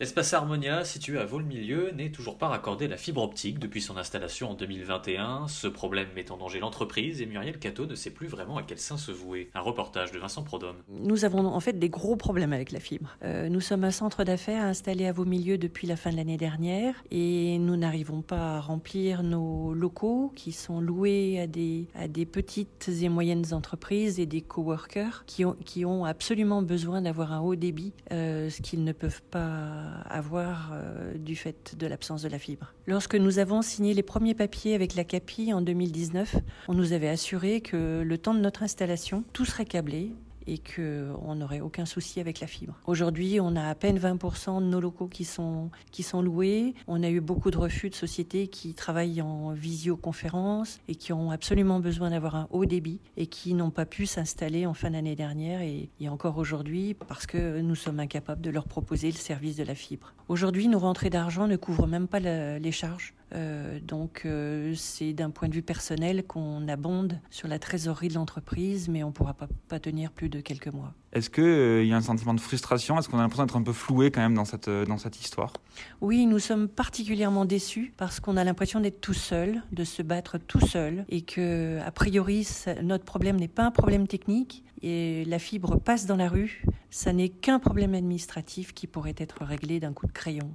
L'espace Harmonia, situé à Vaux-le-Milieu, n'est toujours pas raccordé à la fibre optique depuis son installation en 2021. Ce problème met en danger l'entreprise et Muriel Cato ne sait plus vraiment à quel sein se vouer. Un reportage de Vincent Prodhomme. Nous avons en fait des gros problèmes avec la fibre. Euh, nous sommes un centre d'affaires installé à Vaux-le-Milieu depuis la fin de l'année dernière et nous n'arrivons pas à remplir nos locaux qui sont loués à des, petites et moyennes entreprises et des coworkers qui ont, qui ont absolument besoin d'avoir un haut débit, euh, ce qu'ils ne peuvent pas avoir euh, du fait de l'absence de la fibre. Lorsque nous avons signé les premiers papiers avec la CAPI en 2019, on nous avait assuré que le temps de notre installation, tout serait câblé et qu'on n'aurait aucun souci avec la fibre. Aujourd'hui, on a à peine 20% de nos locaux qui sont, qui sont loués. On a eu beaucoup de refus de sociétés qui travaillent en visioconférence et qui ont absolument besoin d'avoir un haut débit et qui n'ont pas pu s'installer en fin d'année dernière et, encore aujourd'hui parce que nous sommes incapables de leur proposer le service de la fibre. Aujourd'hui, nos rentrées d'argent ne couvrent même pas les charges. Euh, donc euh, c'est d'un point de vue personnel qu'on abonde sur la trésorerie de l'entreprise, mais on ne pourra pas, pas, tenir plus de quelques mois. Est-ce qu'il euh, y a un sentiment de frustration? Est-ce qu'on a l'impression d'être un peu floué quand même dans cette, dans cette histoire? Oui, nous sommes particulièrement déçus parce qu'on a l'impression d'être tout seul, de se battre tout seul, et que a priori ça, notre problème n'est pas un problème technique, et la fibre passe dans la rue, ça n'est qu'un problème administratif qui pourrait être réglé d'un coup de crayon.